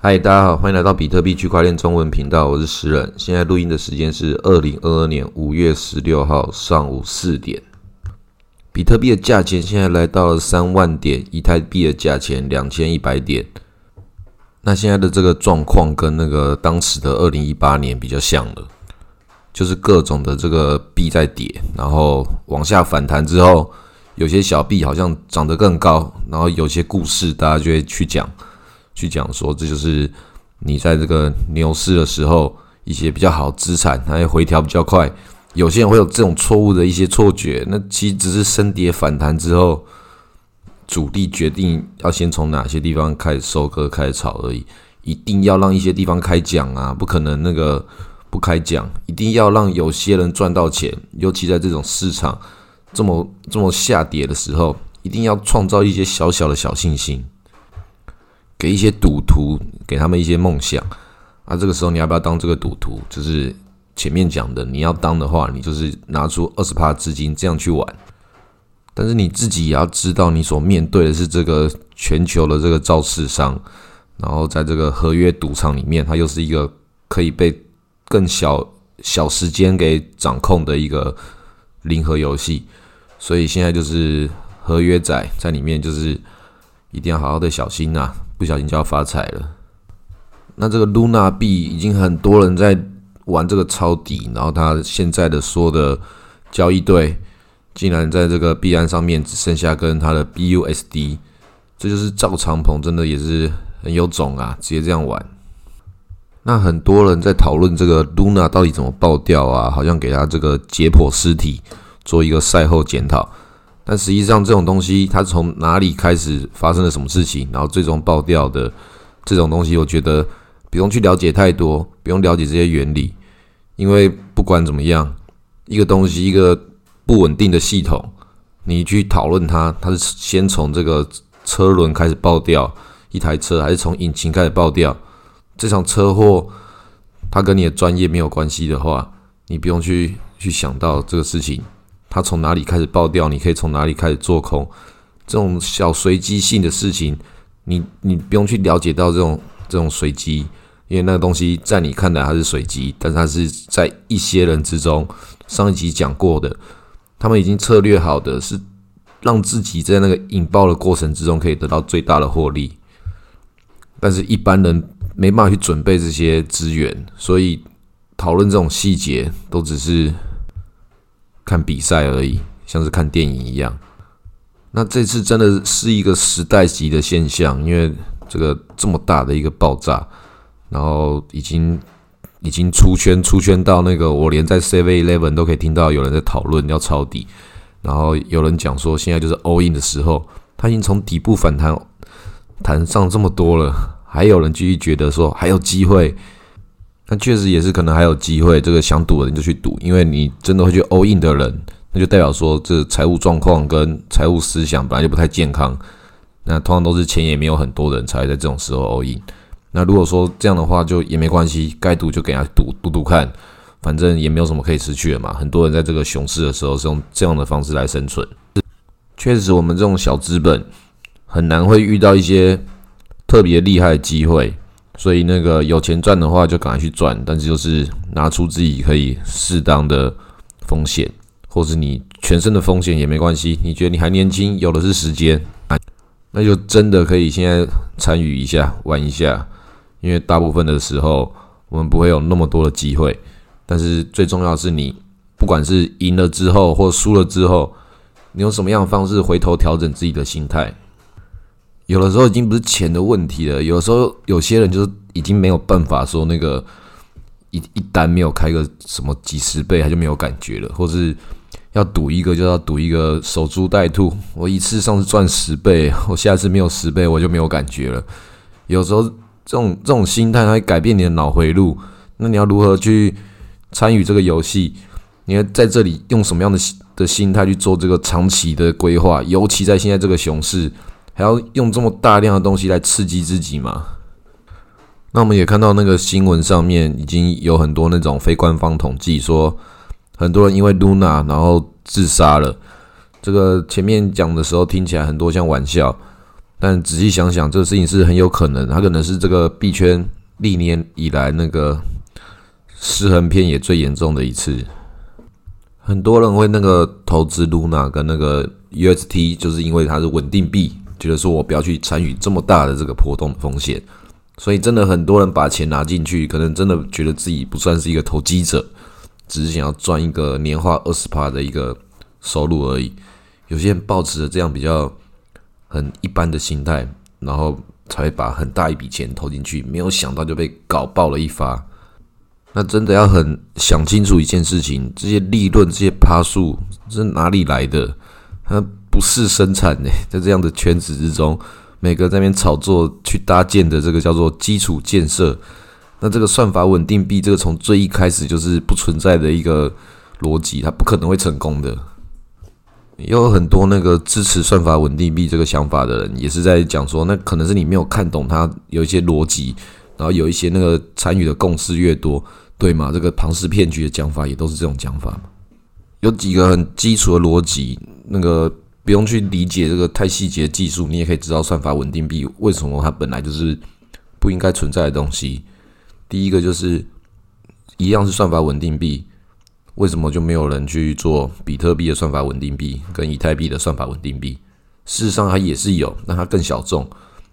嗨，大家好，欢迎来到比特币区块链中文频道，我是石人。现在录音的时间是二零二二年五月十六号上午四点。比特币的价钱现在来到了三万点，以太币的价钱两千一百点。那现在的这个状况跟那个当时的二零一八年比较像了，就是各种的这个币在跌，然后往下反弹之后，有些小币好像涨得更高，然后有些故事大家就会去讲。去讲说，这就是你在这个牛市的时候，一些比较好资产，它回调比较快。有些人会有这种错误的一些错觉，那其实只是升跌反弹之后，主力决定要先从哪些地方开始收割、开始炒而已。一定要让一些地方开奖啊，不可能那个不开奖，一定要让有些人赚到钱。尤其在这种市场这么这么下跌的时候，一定要创造一些小小的小信心。给一些赌徒，给他们一些梦想啊！这个时候你要不要当这个赌徒？就是前面讲的，你要当的话，你就是拿出二十趴资金这样去玩。但是你自己也要知道，你所面对的是这个全球的这个造市商，然后在这个合约赌场里面，它又是一个可以被更小小时间给掌控的一个零和游戏。所以现在就是合约仔在里面，就是一定要好好的小心呐。不小心就要发财了。那这个 Luna 币已经很多人在玩这个抄底，然后他现在的所有的交易对，竟然在这个币安上面只剩下跟他的 BUSD，这就是赵长鹏真的也是很有种啊，直接这样玩。那很多人在讨论这个 Luna 到底怎么爆掉啊，好像给他这个解剖尸体做一个赛后检讨。但实际上，这种东西它从哪里开始发生了什么事情，然后最终爆掉的这种东西，我觉得不用去了解太多，不用了解这些原理，因为不管怎么样，一个东西一个不稳定的系统，你去讨论它，它是先从这个车轮开始爆掉一台车，还是从引擎开始爆掉？这场车祸它跟你的专业没有关系的话，你不用去去想到这个事情。它从哪里开始爆掉？你可以从哪里开始做空？这种小随机性的事情，你你不用去了解到这种这种随机，因为那个东西在你看来它是随机，但是它是在一些人之中，上一集讲过的，他们已经策略好的是让自己在那个引爆的过程之中可以得到最大的获利，但是一般人没办法去准备这些资源，所以讨论这种细节都只是。看比赛而已，像是看电影一样。那这次真的是一个时代级的现象，因为这个这么大的一个爆炸，然后已经已经出圈，出圈到那个我连在 Seven Eleven 都可以听到有人在讨论要抄底，然后有人讲说现在就是 All In 的时候，它已经从底部反弹弹上这么多了，还有人继续觉得说还有机会。那确实也是可能还有机会，这个想赌的人就去赌，因为你真的会去 all in 的人，那就代表说这财务状况跟财务思想本来就不太健康。那通常都是钱也没有很多人才会在这种时候 all in。那如果说这样的话，就也没关系，该赌就给他赌赌赌看，反正也没有什么可以失去的嘛。很多人在这个熊市的时候是用这样的方式来生存。确实，我们这种小资本很难会遇到一些特别厉害的机会。所以那个有钱赚的话，就赶快去赚，但是就是拿出自己可以适当的风险，或者你全身的风险也没关系。你觉得你还年轻，有的是时间，那就真的可以现在参与一下，玩一下。因为大部分的时候，我们不会有那么多的机会。但是最重要是，你不管是赢了之后，或输了之后，你用什么样的方式回头调整自己的心态。有的时候已经不是钱的问题了，有的时候有些人就是已经没有办法说那个一一单没有开个什么几十倍他就没有感觉了，或是要赌一个就要赌一个守株待兔，我一次上次赚十倍，我下次没有十倍我就没有感觉了。有时候这种这种心态它会改变你的脑回路，那你要如何去参与这个游戏？你要在这里用什么样的的心态去做这个长期的规划？尤其在现在这个熊市。还要用这么大量的东西来刺激自己吗？那我们也看到那个新闻上面已经有很多那种非官方统计说，很多人因为 Luna 然后自杀了。这个前面讲的时候听起来很多像玩笑，但仔细想想，这个事情是很有可能，它可能是这个币圈历年以来那个失衡偏也最严重的一次。很多人会那个投资 Luna 跟那个 UST，就是因为它是稳定币，觉得说我不要去参与这么大的这个波动风险，所以真的很多人把钱拿进去，可能真的觉得自己不算是一个投机者，只是想要赚一个年化二十趴的一个收入而已。有些人抱持着这样比较。很一般的心态，然后才会把很大一笔钱投进去，没有想到就被搞爆了一发。那真的要很想清楚一件事情：这些利润、这些趴数是哪里来的？它不是生产的，在这样的圈子之中，每个在那边炒作去搭建的这个叫做基础建设。那这个算法稳定币，这个从最一开始就是不存在的一个逻辑，它不可能会成功的。也有很多那个支持算法稳定币这个想法的人，也是在讲说，那可能是你没有看懂它有一些逻辑，然后有一些那个参与的共识越多，对吗？这个庞氏骗局的讲法也都是这种讲法。有几个很基础的逻辑，那个不用去理解这个太细节技术，你也可以知道算法稳定币为什么它本来就是不应该存在的东西。第一个就是一样是算法稳定币。为什么就没有人去做比特币的算法稳定币跟以太币的算法稳定币？事实上，它也是有，但它更小众。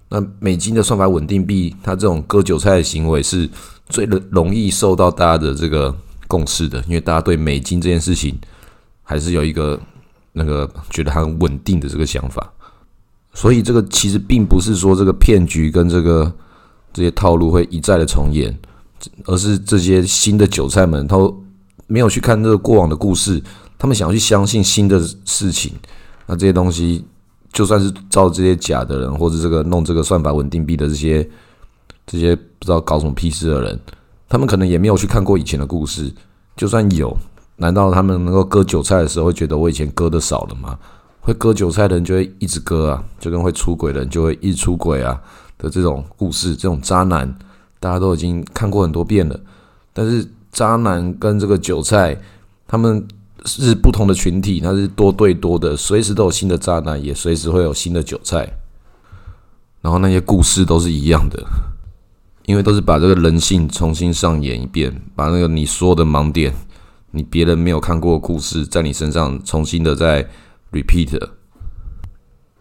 那美金的算法稳定币，它这种割韭菜的行为是最容易受到大家的这个共识的，因为大家对美金这件事情还是有一个那个觉得很稳定的这个想法。所以，这个其实并不是说这个骗局跟这个这些套路会一再的重演，而是这些新的韭菜们他。没有去看这个过往的故事，他们想要去相信新的事情，那这些东西就算是照这些假的人，或者这个弄这个算法稳定币的这些这些不知道搞什么屁事的人，他们可能也没有去看过以前的故事。就算有，难道他们能够割韭菜的时候会觉得我以前割的少了吗？会割韭菜的人就会一直割啊，就跟会出轨的人就会一出轨啊的这种故事，这种渣男大家都已经看过很多遍了，但是。渣男跟这个韭菜，他们是不同的群体，他是多对多的，随时都有新的渣男，也随时会有新的韭菜。然后那些故事都是一样的，因为都是把这个人性重新上演一遍，把那个你说的盲点，你别人没有看过的故事，在你身上重新的在 repeat。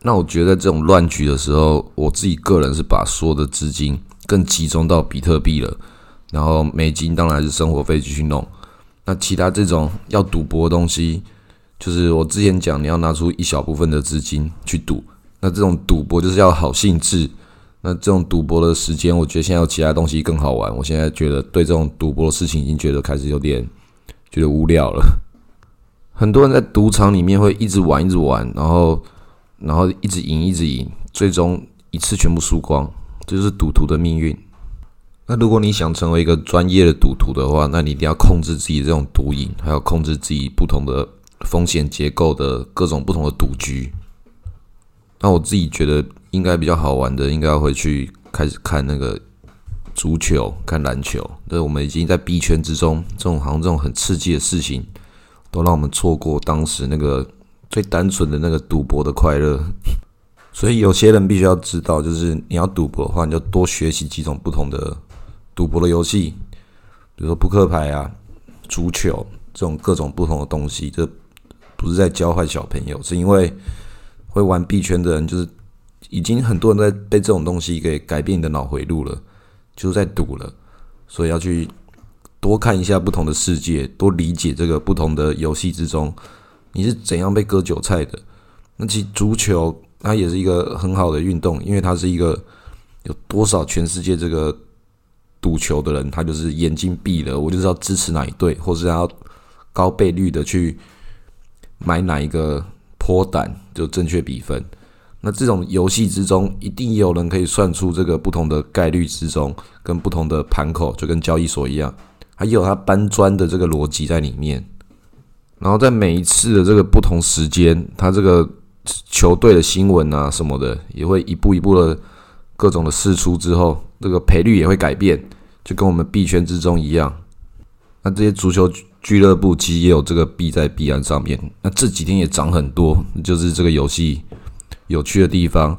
那我觉得这种乱局的时候，我自己个人是把所有的资金更集中到比特币了。然后美金当然是生活费继续弄，那其他这种要赌博的东西，就是我之前讲，你要拿出一小部分的资金去赌，那这种赌博就是要好兴致，那这种赌博的时间，我觉得现在有其他东西更好玩。我现在觉得对这种赌博的事情已经觉得开始有点觉得无聊了。很多人在赌场里面会一直玩一直玩，然后然后一直赢一直赢，最终一次全部输光，这就是赌徒的命运。那如果你想成为一个专业的赌徒的话，那你一定要控制自己这种赌瘾，还要控制自己不同的风险结构的各种不同的赌局。那我自己觉得应该比较好玩的，应该会去开始看那个足球、看篮球。对，我们已经在币圈之中，这种好像这种很刺激的事情，都让我们错过当时那个最单纯的那个赌博的快乐。所以有些人必须要知道，就是你要赌博的话，你就多学习几种不同的。赌博的游戏，比如说扑克牌啊、足球这种各种不同的东西，这不是在教坏小朋友，是因为会玩币圈的人，就是已经很多人在被这种东西给改变你的脑回路了，就是在赌了，所以要去多看一下不同的世界，多理解这个不同的游戏之中你是怎样被割韭菜的。那其实足球它也是一个很好的运动，因为它是一个有多少全世界这个。赌球的人，他就是眼睛闭了，我就是要支持哪一队，或是要高倍率的去买哪一个坡胆，就正确比分。那这种游戏之中，一定有人可以算出这个不同的概率之中，跟不同的盘口，就跟交易所一样，还有它搬砖的这个逻辑在里面。然后在每一次的这个不同时间，它这个球队的新闻啊什么的，也会一步一步的各种的试出之后。这个赔率也会改变，就跟我们币圈之中一样。那这些足球俱乐部其实也有这个币在币安上面。那这几天也涨很多，就是这个游戏有趣的地方。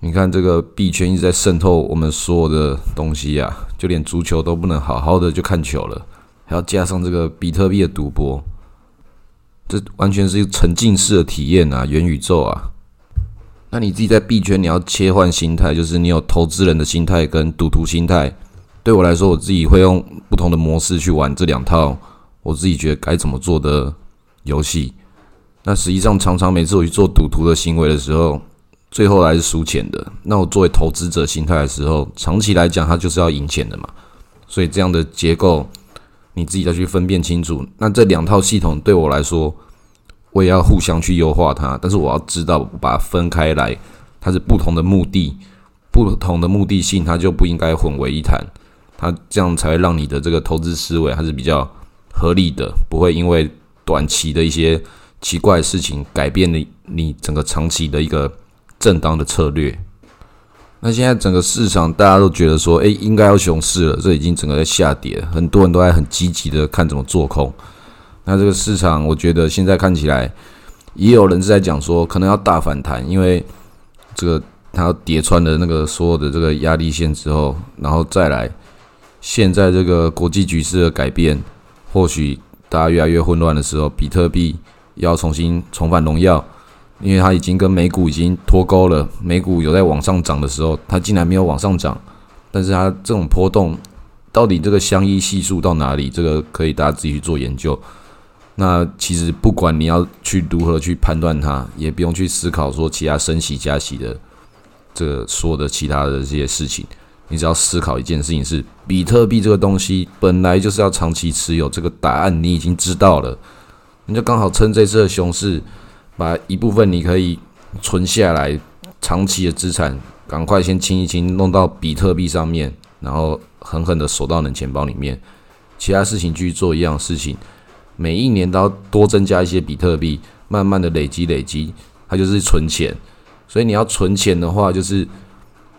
你看这个币圈一直在渗透我们所有的东西呀，就连足球都不能好好的就看球了，还要加上这个比特币的赌博，这完全是一个沉浸式的体验啊，元宇宙啊。那你自己在币圈，你要切换心态，就是你有投资人的心态跟赌徒心态。对我来说，我自己会用不同的模式去玩这两套，我自己觉得该怎么做的游戏。那实际上，常常每次我去做赌徒的行为的时候，最后还是输钱的。那我作为投资者心态的时候，长期来讲，它就是要赢钱的嘛。所以这样的结构，你自己要去分辨清楚。那这两套系统对我来说，我也要互相去优化它。但是我要知道，把它分开来，它是不同的目的，不同的目的性，它就不应该混为一谈。它这样才会让你的这个投资思维还是比较合理的，不会因为短期的一些。奇怪的事情改变了你整个长期的一个正当的策略。那现在整个市场大家都觉得说，哎，应该要熊市了，这已经整个在下跌，很多人都在很积极的看怎么做空。那这个市场，我觉得现在看起来，也有人是在讲说，可能要大反弹，因为这个它要跌穿了那个所有的这个压力线之后，然后再来，现在这个国际局势的改变，或许大家越来越混乱的时候，比特币。要重新重返荣耀，因为它已经跟美股已经脱钩了。美股有在往上涨的时候，它竟然没有往上涨。但是它这种波动，到底这个相依系数到哪里？这个可以大家自己去做研究。那其实不管你要去如何去判断它，也不用去思考说其他升息加息的这个说的其他的这些事情。你只要思考一件事情是：比特币这个东西本来就是要长期持有，这个答案你已经知道了。你就刚好趁这次的熊市，把一部分你可以存下来长期的资产，赶快先清一清，弄到比特币上面，然后狠狠的锁到你钱包里面。其他事情继续做一样事情，每一年都要多增加一些比特币，慢慢的累积累积，它就是存钱。所以你要存钱的话，就是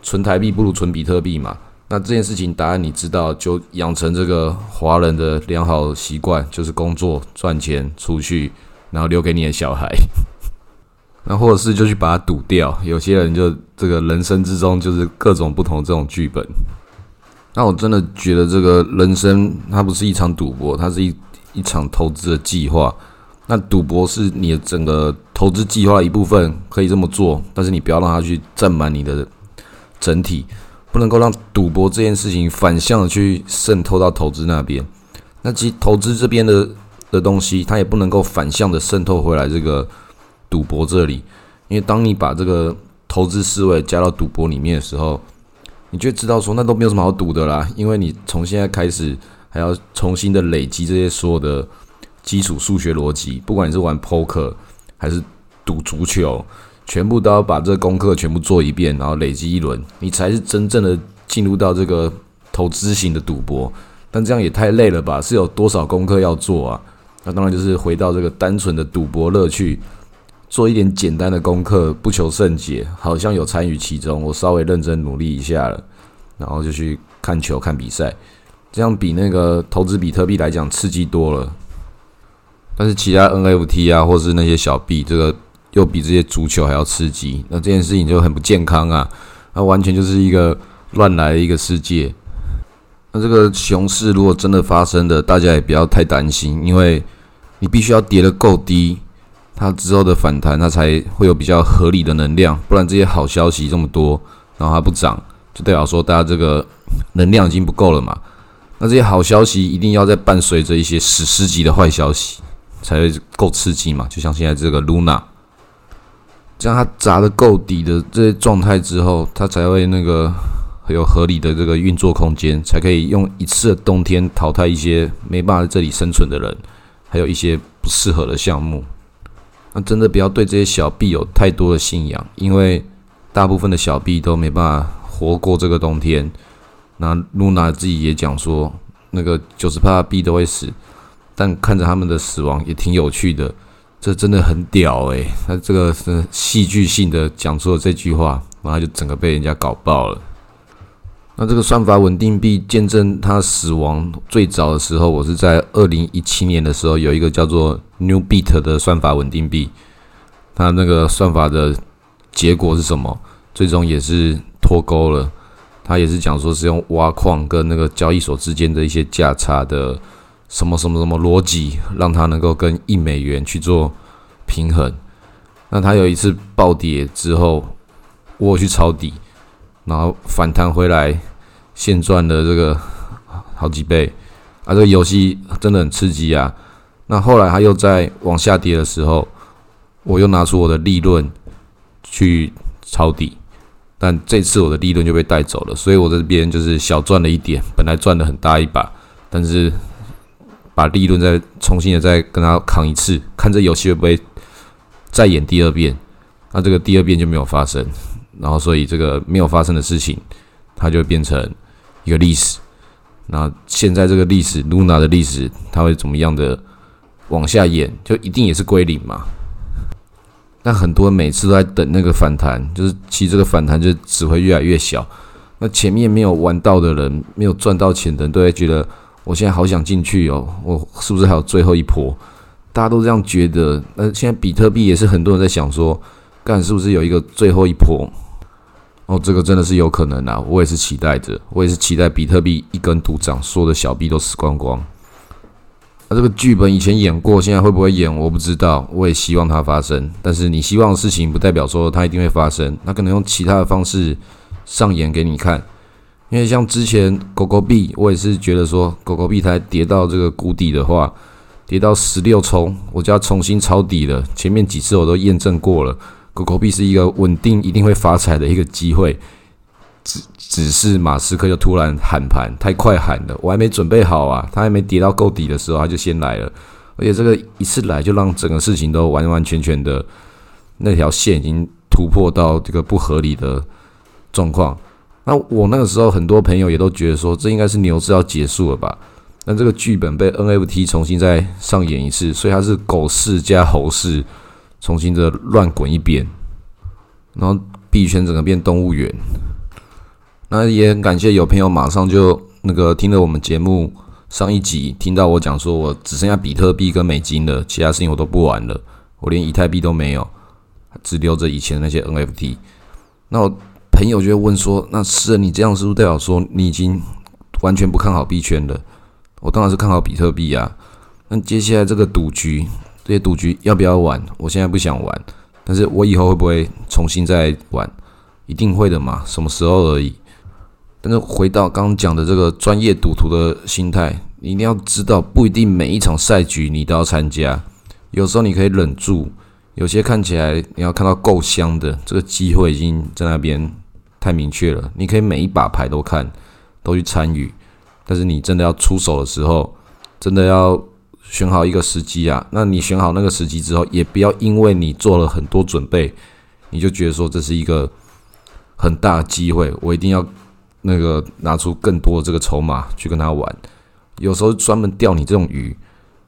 存台币不如存比特币嘛。那这件事情答案你知道，就养成这个华人的良好习惯，就是工作赚钱出去，然后留给你的小孩。那或者是就去把它赌掉。有些人就这个人生之中就是各种不同这种剧本。那我真的觉得这个人生它不是一场赌博，它是一一场投资的计划。那赌博是你的整个投资计划一部分，可以这么做，但是你不要让它去占满你的整体。不能够让赌博这件事情反向的去渗透到投资那边，那其实投资这边的的东西，它也不能够反向的渗透回来这个赌博这里，因为当你把这个投资思维加到赌博里面的时候，你就知道说那都没有什么好赌的啦，因为你从现在开始还要重新的累积这些所有的基础数学逻辑，不管你是玩 poker 还是赌足球。全部都要把这功课全部做一遍，然后累积一轮，你才是真正的进入到这个投资型的赌博。但这样也太累了吧？是有多少功课要做啊？那当然就是回到这个单纯的赌博乐趣，做一点简单的功课，不求甚解，好像有参与其中。我稍微认真努力一下了，然后就去看球看比赛，这样比那个投资比特币来讲刺激多了。但是其他 NFT 啊，或是那些小币，这个。又比这些足球还要刺激，那这件事情就很不健康啊！那完全就是一个乱来的一个世界。那这个熊市如果真的发生的，大家也不要太担心，因为你必须要跌得够低，它之后的反弹它才会有比较合理的能量。不然这些好消息这么多，然后它不涨，就代表说大家这个能量已经不够了嘛。那这些好消息一定要再伴随着一些史诗级的坏消息，才会够刺激嘛。就像现在这个 Luna。将它砸的够底的这些状态之后，它才会那个 有合理的这个运作空间，才可以用一次的冬天淘汰一些没办法在这里生存的人，还有一些不适合的项目。那真的不要对这些小币有太多的信仰，因为大部分的小币都没办法活过这个冬天。那露娜自己也讲说，那个九十八币都会死，但看着他们的死亡也挺有趣的。这真的很屌诶，他这个是戏剧性的讲出了这句话，然后就整个被人家搞爆了。那这个算法稳定币见证它死亡最早的时候，我是在二零一七年的时候，有一个叫做 New Beat 的算法稳定币。它那个算法的结果是什么？最终也是脱钩了。他也是讲说是用挖矿跟那个交易所之间的一些价差的什么什么什么逻辑，让他能够跟一美元去做平衡。那他有一次暴跌之后，我去抄底，然后反弹回来，现赚了这个好几倍啊！这个游戏真的很刺激啊！那后来他又在往下跌的时候，我又拿出我的利润去抄底。但这次我的利润就被带走了，所以我这边就是小赚了一点，本来赚的很大一把，但是把利润再重新的再跟他扛一次，看这游戏会不会再演第二遍。那这个第二遍就没有发生，然后所以这个没有发生的事情，它就变成一个历史。那现在这个历史，Luna 的历史，它会怎么样的往下演，就一定也是归零嘛？那很多人每次都在等那个反弹，就是其实这个反弹就只会越来越小。那前面没有玩到的人，没有赚到钱的人，都会觉得我现在好想进去哦，我是不是还有最后一波？大家都这样觉得。那现在比特币也是很多人在想说，干是不是有一个最后一波？哦，这个真的是有可能啊！我也是期待着，我也是期待比特币一根独涨，所有的小币都死光光。那这个剧本以前演过，现在会不会演我不知道。我也希望它发生，但是你希望的事情不代表说它一定会发生。它可能用其他的方式上演给你看。因为像之前狗狗币，我也是觉得说狗狗币它跌到这个谷底的话，跌到十六冲，我就要重新抄底了。前面几次我都验证过了，狗狗币是一个稳定一定会发财的一个机会。只只是马斯克就突然喊盘，太快喊了，我还没准备好啊！他还没跌到够底的时候，他就先来了，而且这个一次来就让整个事情都完完全全的那条线已经突破到这个不合理的状况。那我那个时候很多朋友也都觉得说，这应该是牛市要结束了吧？那这个剧本被 NFT 重新再上演一次，所以它是狗市加猴市重新的乱滚一遍，然后币圈整个变动物园。那也很感谢有朋友马上就那个听了我们节目上一集，听到我讲说我只剩下比特币跟美金了，其他事情我都不玩了，我连以太币都没有，只留着以前那些 NFT。那我朋友就会问说：“那诗人，你这样是不是代表说你已经完全不看好币圈了？”我当然是看好比特币啊。那接下来这个赌局，这些赌局要不要玩？我现在不想玩，但是我以后会不会重新再玩？一定会的嘛，什么时候而已。但是回到刚刚讲的这个专业赌徒的心态，你一定要知道，不一定每一场赛局你都要参加。有时候你可以忍住，有些看起来你要看到够香的，这个机会已经在那边太明确了。你可以每一把牌都看，都去参与。但是你真的要出手的时候，真的要选好一个时机啊。那你选好那个时机之后，也不要因为你做了很多准备，你就觉得说这是一个很大的机会，我一定要。那个拿出更多的这个筹码去跟他玩，有时候专门钓你这种鱼，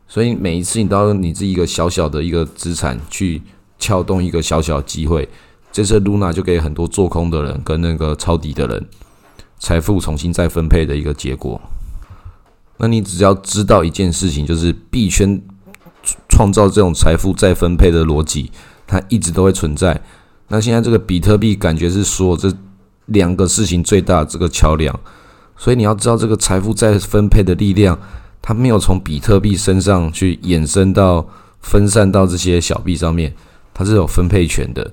所以每一次你都要用你自己一个小小的一个资产去撬动一个小小的机会。这次 Luna 就给很多做空的人跟那个抄底的人财富重新再分配的一个结果。那你只要知道一件事情，就是币圈创造这种财富再分配的逻辑，它一直都会存在。那现在这个比特币感觉是说这。两个事情最大这个桥梁，所以你要知道这个财富再分配的力量，它没有从比特币身上去衍生到分散到这些小币上面，它是有分配权的。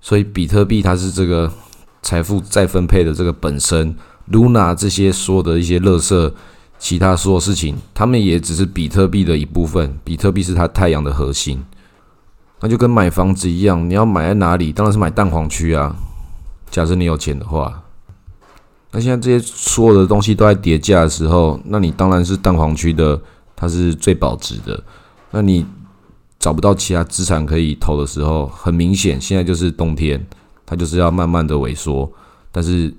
所以比特币它是这个财富再分配的这个本身，Luna 这些说的一些乐色，其他所有事情，他们也只是比特币的一部分。比特币是它太阳的核心，那就跟买房子一样，你要买在哪里？当然是买蛋黄区啊。假设你有钱的话，那现在这些所有的东西都在叠价的时候，那你当然是蛋黄区的，它是最保值的。那你找不到其他资产可以投的时候，很明显，现在就是冬天，它就是要慢慢的萎缩。但是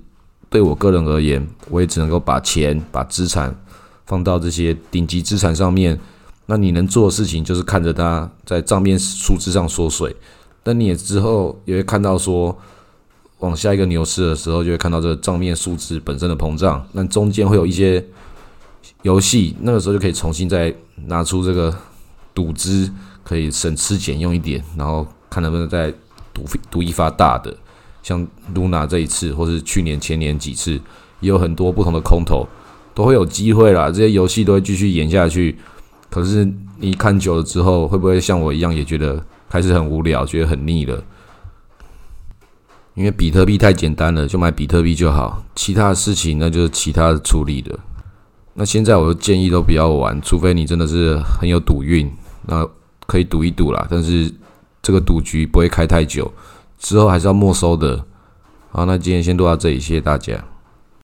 对我个人而言，我也只能够把钱、把资产放到这些顶级资产上面。那你能做的事情就是看着它在账面数字上缩水，但你也之后也会看到说。往下一个牛市的时候，就会看到这个账面数字本身的膨胀。那中间会有一些游戏，那个时候就可以重新再拿出这个赌资，可以省吃俭用一点，然后看能不能再赌赌一发大的。像 Luna 这一次，或是去年前年几次，也有很多不同的空头，都会有机会啦。这些游戏都会继续演下去。可是你看久了之后，会不会像我一样也觉得开始很无聊，觉得很腻了？因为比特币太简单了，就买比特币就好，其他的事情那就是其他的处理的。那现在我的建议都不要玩，除非你真的是很有赌运，那可以赌一赌啦。但是这个赌局不会开太久，之后还是要没收的。好，那今天先录到这里，谢谢大家。